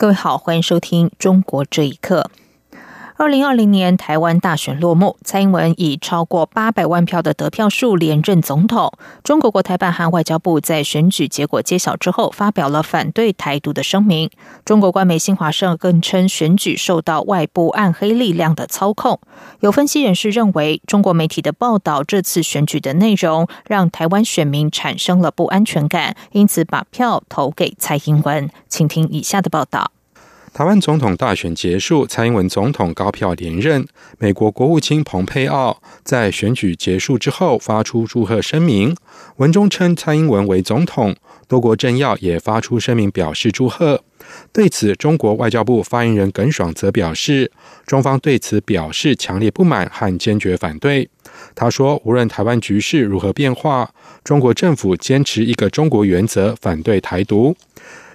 各位好，欢迎收听《中国这一刻》。二零二零年台湾大选落幕，蔡英文以超过八百万票的得票数连任总统。中国国台办和外交部在选举结果揭晓之后，发表了反对台独的声明。中国官媒新华社更称选举受到外部暗黑力量的操控。有分析人士认为，中国媒体的报道这次选举的内容，让台湾选民产生了不安全感，因此把票投给蔡英文。请听以下的报道。台湾总统大选结束，蔡英文总统高票连任。美国国务卿蓬佩奥在选举结束之后发出祝贺声明，文中称蔡英文为总统。多国政要也发出声明表示祝贺。对此，中国外交部发言人耿爽则表示，中方对此表示强烈不满和坚决反对。他说，无论台湾局势如何变化，中国政府坚持一个中国原则，反对台独。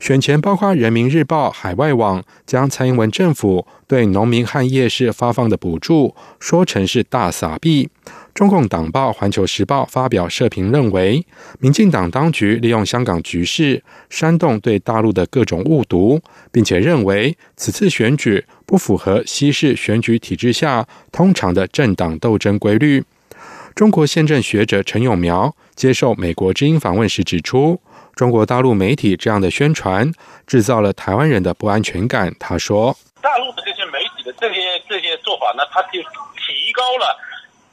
选前，包括人民日报、海外网将蔡英文政府对农民和夜市发放的补助说成是大撒币。中共党报《环球时报》发表社评认为，民进党当局利用香港局势煽动对大陆的各种误读，并且认为此次选举不符合西式选举体制下通常的政党斗争规律。中国宪政学者陈永苗接受美国之音访问时指出。中国大陆媒体这样的宣传，制造了台湾人的不安全感。他说：“大陆的这些媒体的这些这些做法呢，他就提高了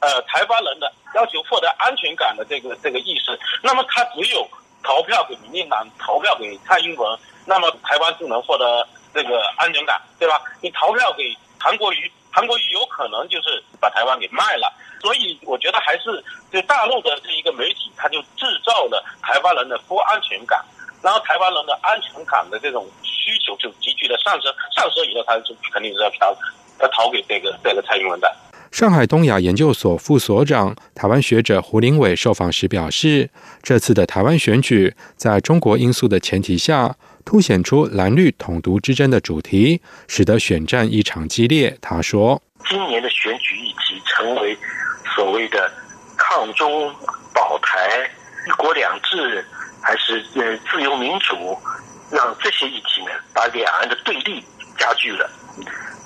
呃台湾人的要求获得安全感的这个这个意识。那么他只有投票给民进党，投票给蔡英文，那么台湾就能获得这个安全感，对吧？你投票给韩国瑜，韩国瑜有可能就是把台湾给卖了。”所以我觉得还是就大陆的这一个媒体，他就制造了台湾人的不安全感，然后台湾人的安全感的这种需求就急剧的上升，上升以后，他就肯定是要票要逃给这个这个蔡英文的。上海东亚研究所副所长、台湾学者胡林伟受访时表示，这次的台湾选举在中国因素的前提下，凸显出蓝绿统独之争的主题，使得选战异常激烈。他说：“今年的选举议题成为。”所谓的抗中保台、一国两制，还是呃自由民主，让这些议题呢，把两岸的对立加剧了。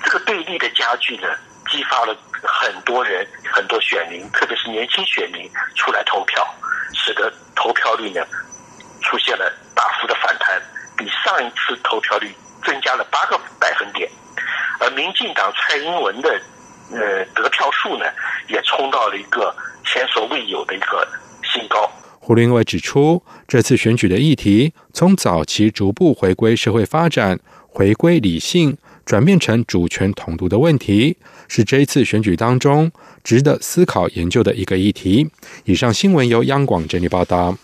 这个对立的加剧呢，激发了很多人、很多选民，特别是年轻选民出来投票，使得投票率呢出现了大幅的反弹，比上一次投票率增加了八个百分点。而民进党蔡英文的。呃，得票数呢也冲到了一个前所未有的一个新高。胡林伟指出，这次选举的议题从早期逐步回归社会发展、回归理性，转变成主权统独的问题，是这一次选举当中值得思考研究的一个议题。以上新闻由央广整理报道。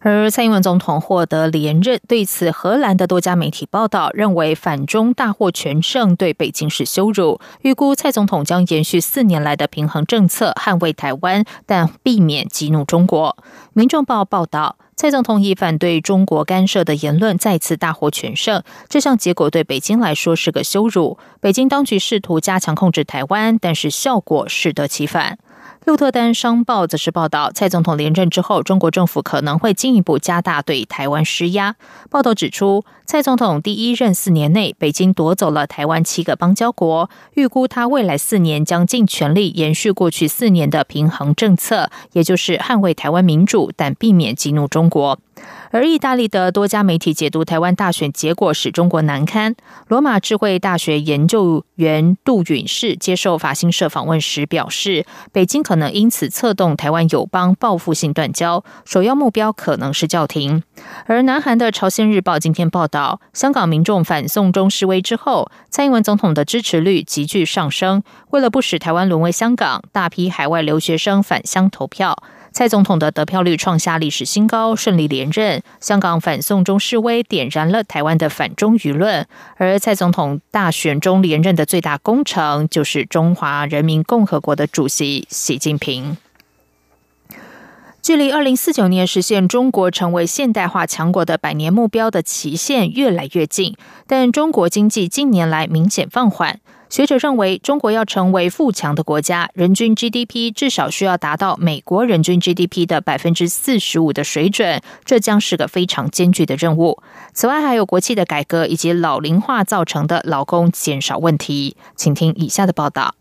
而蔡英文总统获得连任，对此荷兰的多家媒体报道认为，反中大获全胜对北京是羞辱。预估蔡总统将延续四年来的平衡政策，捍卫台湾，但避免激怒中国。民众报报道，蔡总统以反对中国干涉的言论再次大获全胜，这项结果对北京来说是个羞辱。北京当局试图加强控制台湾，但是效果适得其反。路特丹商报则是报道，蔡总统连任之后，中国政府可能会进一步加大对台湾施压。报道指出，蔡总统第一任四年内，北京夺走了台湾七个邦交国，预估他未来四年将尽全力延续过去四年的平衡政策，也就是捍卫台湾民主，但避免激怒中国。而意大利的多家媒体解读台湾大选结果使中国难堪。罗马智慧大学研究员杜允士接受法新社访问时表示，北京可能因此策动台湾友邦报复性断交，首要目标可能是叫停。而南韩的朝鲜日报今天报道，香港民众反送中示威之后，蔡英文总统的支持率急剧上升。为了不使台湾沦为香港，大批海外留学生返乡投票。蔡总统的得票率创下历史新高，顺利连任。香港反送中示威点燃了台湾的反中舆论，而蔡总统大选中连任的最大功臣就是中华人民共和国的主席习近平。距离二零四九年实现中国成为现代化强国的百年目标的期限越来越近，但中国经济近年来明显放缓。学者认为，中国要成为富强的国家，人均 GDP 至少需要达到美国人均 GDP 的百分之四十五的水准，这将是个非常艰巨的任务。此外，还有国企的改革以及老龄化造成的劳工减少问题。请听以下的报道。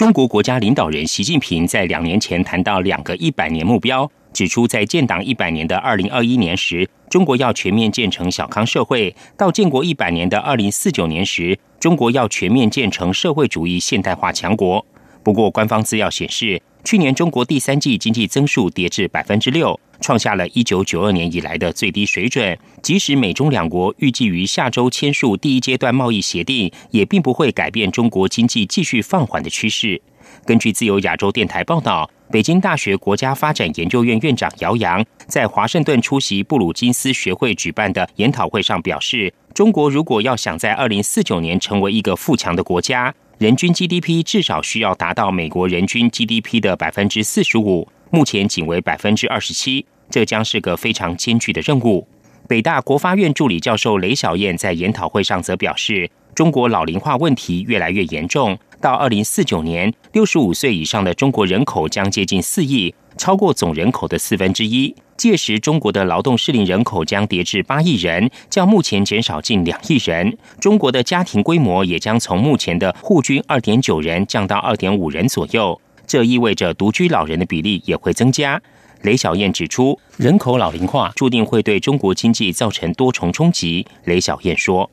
中国国家领导人习近平在两年前谈到两个一百年目标，指出在建党一百年的二零二一年时，中国要全面建成小康社会；到建国一百年的二零四九年时，中国要全面建成社会主义现代化强国。不过，官方资料显示，去年中国第三季经济增速跌至百分之六。创下了一九九二年以来的最低水准。即使美中两国预计于下周签署第一阶段贸易协定，也并不会改变中国经济继续放缓的趋势。根据自由亚洲电台报道，北京大学国家发展研究院院长姚洋在华盛顿出席布鲁金斯学会举办的研讨会上表示：“中国如果要想在二零四九年成为一个富强的国家，人均 GDP 至少需要达到美国人均 GDP 的百分之四十五。”目前仅为百分之二十七，这将是个非常艰巨的任务。北大国发院助理教授雷小燕在研讨会上则表示，中国老龄化问题越来越严重，到二零四九年，六十五岁以上的中国人口将接近四亿，超过总人口的四分之一。届时，中国的劳动适龄人口将跌至八亿人，较目前减少近两亿人。中国的家庭规模也将从目前的户均二点九人降到二点五人左右。这意味着独居老人的比例也会增加。雷小燕指出，人口老龄化注定会对中国经济造成多重冲击。雷小燕说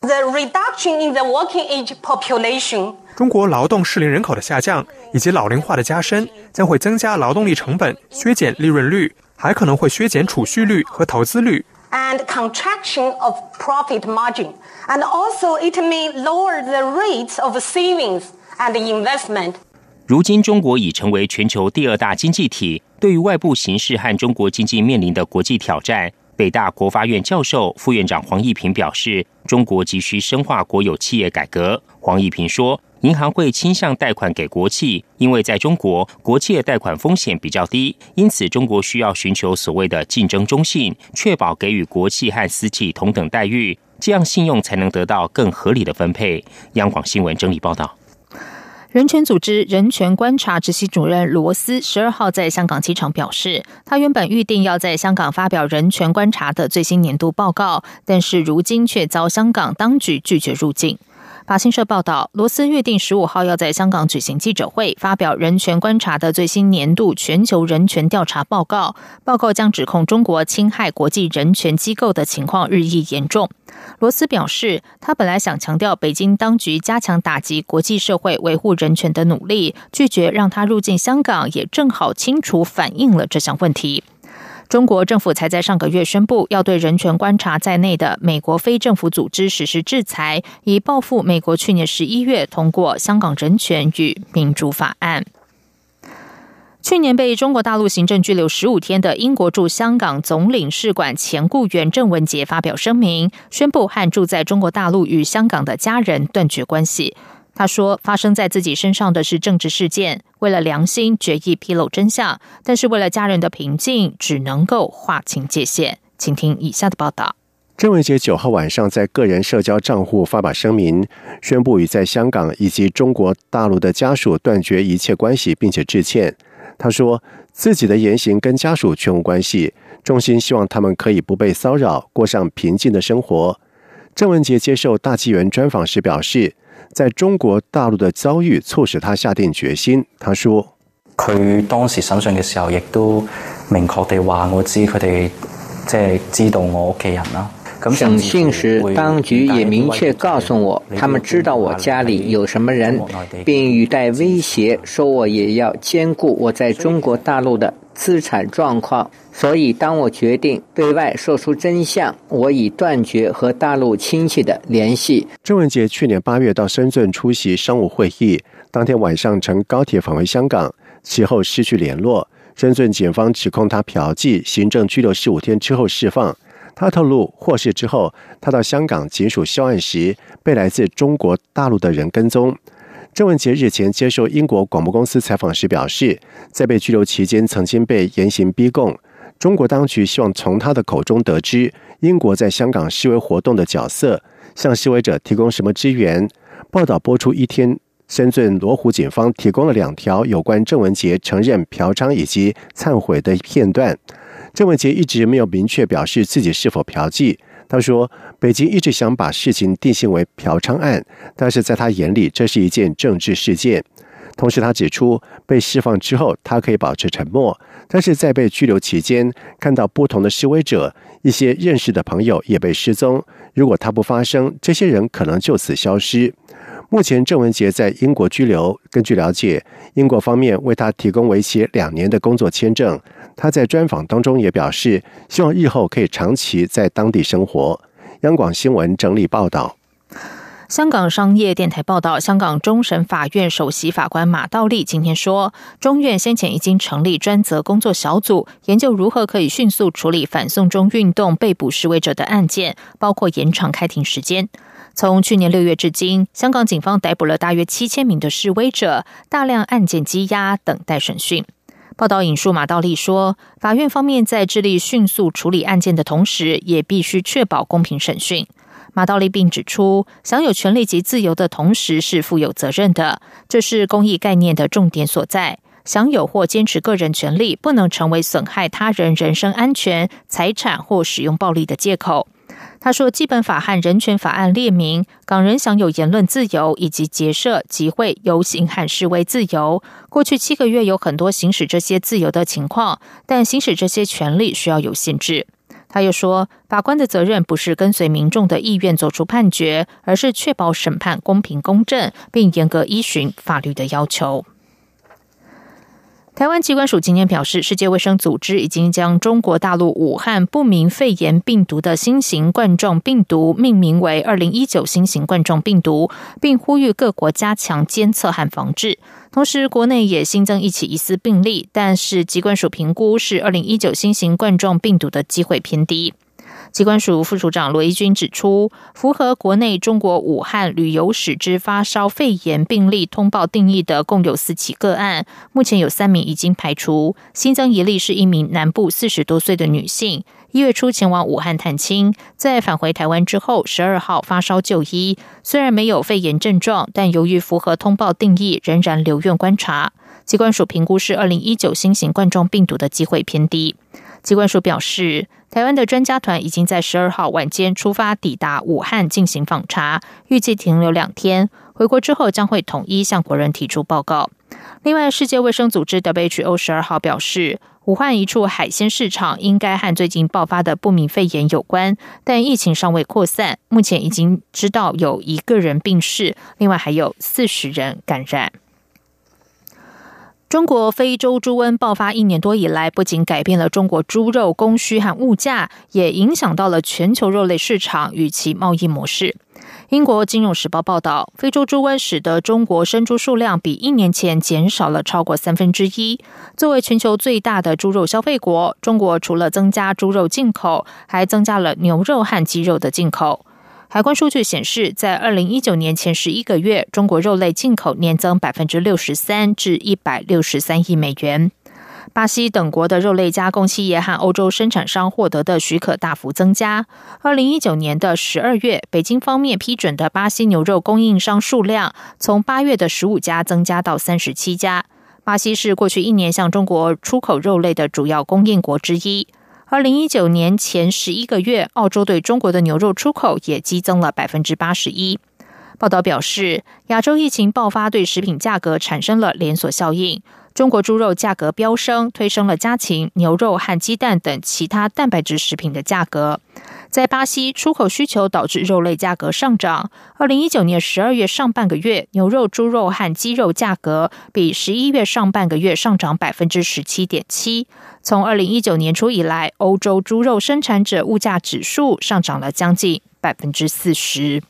：“The reduction in the working age population，中国劳动适龄人口的下降以及老龄化的加深，将会增加劳动力成本，削减利润率，还可能会削减储蓄率和投资率。And contraction of profit margin, and also it may lower the rates of savings and investment.” 如今，中国已成为全球第二大经济体。对于外部形势和中国经济面临的国际挑战，北大国发院教授、副院长黄一平表示，中国急需深化国有企业改革。黄一平说，银行会倾向贷款给国企，因为在中国，国企的贷款风险比较低，因此中国需要寻求所谓的竞争中性，确保给予国企和私企同等待遇，这样信用才能得到更合理的分配。央广新闻整理报道。人权组织人权观察执行主任罗斯十二号在香港机场表示，他原本预定要在香港发表人权观察的最新年度报告，但是如今却遭香港当局拒绝入境。法新社报道，罗斯预定十五号要在香港举行记者会，发表人权观察的最新年度全球人权调查报告。报告将指控中国侵害国际人权机构的情况日益严重。罗斯表示，他本来想强调北京当局加强打击国际社会维护人权的努力，拒绝让他入境香港，也正好清楚反映了这项问题。中国政府才在上个月宣布，要对人权观察在内的美国非政府组织实施制裁，以报复美国去年十一月通过《香港人权与民主法案》。去年被中国大陆行政拘留十五天的英国驻香港总领事馆前雇员郑文杰发表声明，宣布和住在中国大陆与香港的家人断绝关系。他说：“发生在自己身上的是政治事件，为了良心决意披露真相，但是为了家人的平静，只能够划清界限。”请听以下的报道。郑文杰九号晚上在个人社交账户发表声明，宣布与在香港以及中国大陆的家属断绝一切关系，并且致歉。他说自己的言行跟家属全无关系，衷心希望他们可以不被骚扰，过上平静的生活。郑文杰接受大纪元专访时表示。在中国大陆的遭遇促使他下定决心。他说：佢当时审讯嘅时候，亦都明确地话我知佢哋即系知道我屋企人啦。審訊時，當局也明确告诉我，他们知道我家里有什么人，并语带威胁说我也要兼顾我在中国大陆的资产状况。所以，当我决定对外说出真相，我已断绝和大陆亲戚的联系。郑文杰去年八月到深圳出席商务会议，当天晚上乘高铁返回香港，其后失去联络。深圳警方指控他嫖妓，行政拘留十五天之后释放。他透露，获释之后，他到香港警署销案时，被来自中国大陆的人跟踪。郑文杰日前接受英国广播公司采访时表示，在被拘留期间，曾经被严刑逼供。中国当局希望从他的口中得知英国在香港示威活动的角色，向示威者提供什么支援。报道播出一天，深圳罗湖警方提供了两条有关郑文杰承认嫖娼以及忏悔的片段。郑文杰一直没有明确表示自己是否嫖妓。他说：“北京一直想把事情定性为嫖娼案，但是在他眼里，这是一件政治事件。”同时，他指出，被释放之后，他可以保持沉默，但是在被拘留期间，看到不同的示威者，一些认识的朋友也被失踪。如果他不发声，这些人可能就此消失。目前，郑文杰在英国拘留。根据了解，英国方面为他提供为期两年的工作签证。他在专访当中也表示，希望日后可以长期在当地生活。央广新闻整理报道。香港商业电台报道，香港终审法院首席法官马道立今天说，中院先前已经成立专责工作小组，研究如何可以迅速处理反送中运动被捕示威者的案件，包括延长开庭时间。从去年六月至今，香港警方逮捕了大约七千名的示威者，大量案件积压，等待审讯。报道引述马道立说，法院方面在致力迅速处理案件的同时，也必须确保公平审讯。马道利并指出，享有权利及自由的同时是负有责任的，这是公益概念的重点所在。享有或坚持个人权利，不能成为损害他人人身安全、财产或使用暴力的借口。他说，《基本法》和《人权法案》列明，港人享有言论自由以及结社、集会、游行和示威自由。过去七个月有很多行使这些自由的情况，但行使这些权利需要有限制。他又说，法官的责任不是跟随民众的意愿做出判决，而是确保审判公平公正，并严格依循法律的要求。台湾机关署今天表示，世界卫生组织已经将中国大陆武汉不明肺炎病毒的新型冠状病毒命名为“二零一九新型冠状病毒”，并呼吁各国加强监测和防治。同时，国内也新增一起疑似病例，但是机关署评估是二零一九新型冠状病毒的机会偏低。机关署副署长罗一军指出，符合国内中国武汉旅游史之发烧肺炎病例通报定义的共有四起个案，目前有三名已经排除，新增一例是一名南部四十多岁的女性，一月初前往武汉探亲，在返回台湾之后，十二号发烧就医，虽然没有肺炎症状，但由于符合通报定义，仍然留院观察。机关署评估是二零一九新型冠状病毒的机会偏低。机关署表示，台湾的专家团已经在十二号晚间出发抵达武汉进行访查，预计停留两天。回国之后将会统一向国人提出报告。另外，世界卫生组织 WHO 十二号表示，武汉一处海鲜市场应该和最近爆发的不明肺炎有关，但疫情尚未扩散。目前已经知道有一个人病逝，另外还有四十人感染。中国非洲猪瘟爆发一年多以来，不仅改变了中国猪肉供需和物价，也影响到了全球肉类市场与其贸易模式。英国金融时报报道，非洲猪瘟使得中国生猪数量比一年前减少了超过三分之一。作为全球最大的猪肉消费国，中国除了增加猪肉进口，还增加了牛肉和鸡肉的进口。海关数据显示，在二零一九年前十一个月，中国肉类进口年增百分之六十三，至一百六十三亿美元。巴西等国的肉类加工企业和欧洲生产商获得的许可大幅增加。二零一九年的十二月，北京方面批准的巴西牛肉供应商数量从八月的十五家增加到三十七家。巴西是过去一年向中国出口肉类的主要供应国之一。二零一九年前十一个月，澳洲对中国的牛肉出口也激增了百分之八十一。报道表示，亚洲疫情爆发对食品价格产生了连锁效应。中国猪肉价格飙升，推升了家禽、牛肉和鸡蛋等其他蛋白质食品的价格。在巴西，出口需求导致肉类价格上涨。二零一九年十二月上半个月，牛肉、猪肉和鸡肉价格比十一月上半个月上涨百分之十七点七。从二零一九年初以来，欧洲猪肉生产者物价指数上涨了将近百分之四十。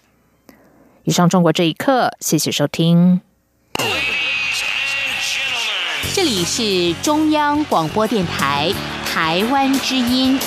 以上，中国这一刻，谢谢收听。这里是中央广播电台台湾之音。